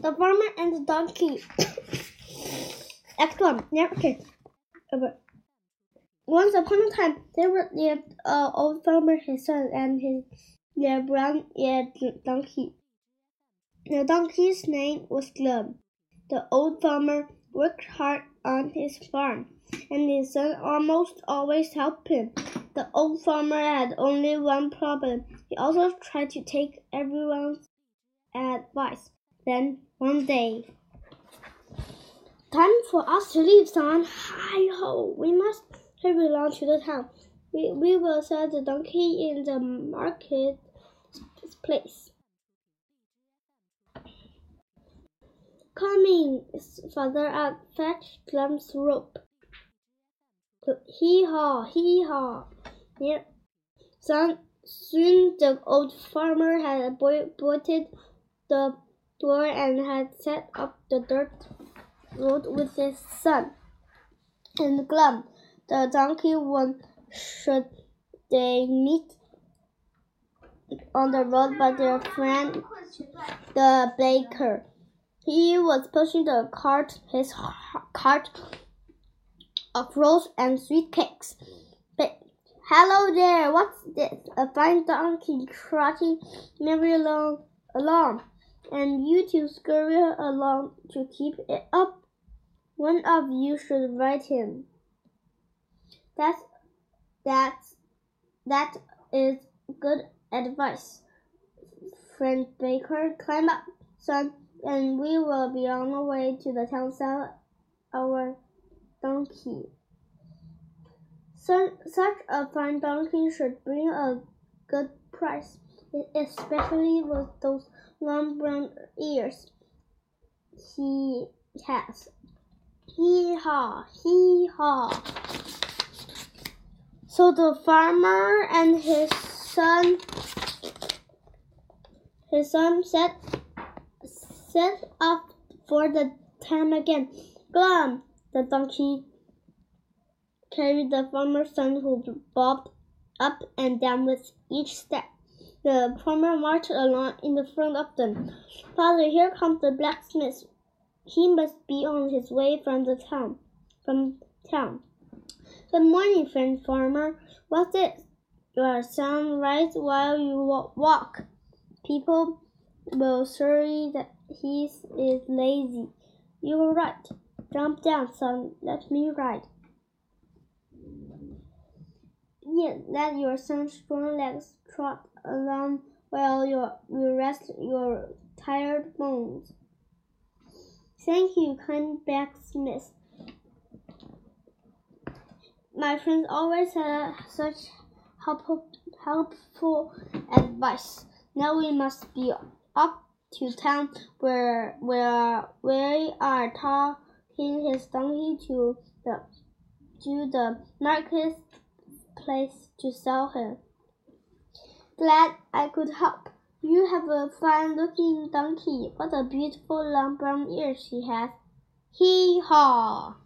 The farmer and the donkey. Act one. Okay. Uh, Once upon a time, there lived an old farmer, his son, and his their brown-eared donkey. The donkey's name was Glum. The old farmer worked hard on his farm, and his son almost always helped him. The old farmer had only one problem. He also tried to take everyone's advice. Then one day, time for us to leave, son. Hi ho! We must hurry along to the town. We, we will sell the donkey in the market place. Coming farther up, fetch Glum's rope. Hee haw, hee haw. Yeah. Son, soon the old farmer had bolted the door and had set up the dirt road with his son. And Glum, the donkey, one should they meet on the road by their friend, the baker. He was pushing the cart, his cart of rolls and sweet cakes. But, Hello there, what's this? A fine donkey trotting merrily along, along, and you two scurry along to keep it up. One of you should ride him. That's that's that is good advice. Friend Baker, climb up, son, and we will be on our way to the town sell our donkey. So, such a fine donkey should bring a good price, especially with those long brown ears he has. Hee haw, hee haw. So the farmer and his son his son set set off for the town again. Glum, the donkey carried the farmer's son who bobbed up and down with each step. The farmer marched along in the front of them. Father, here comes the blacksmith. He must be on his way from the town. From town. Good morning, friend farmer. What's it? Your son rides while you walk. People will say that he is lazy. You're right. Jump down, son. Let me ride. Yes, let your strong legs trot along while you rest your tired bones. Thank you, kind blacksmith. My friends always had such helpful, helpful advice. Now we must be up to town where where we are taking his donkey to the to the market place to sell him. Glad I could help. You have a fine looking donkey. What a beautiful long brown ears she has. Hee haw!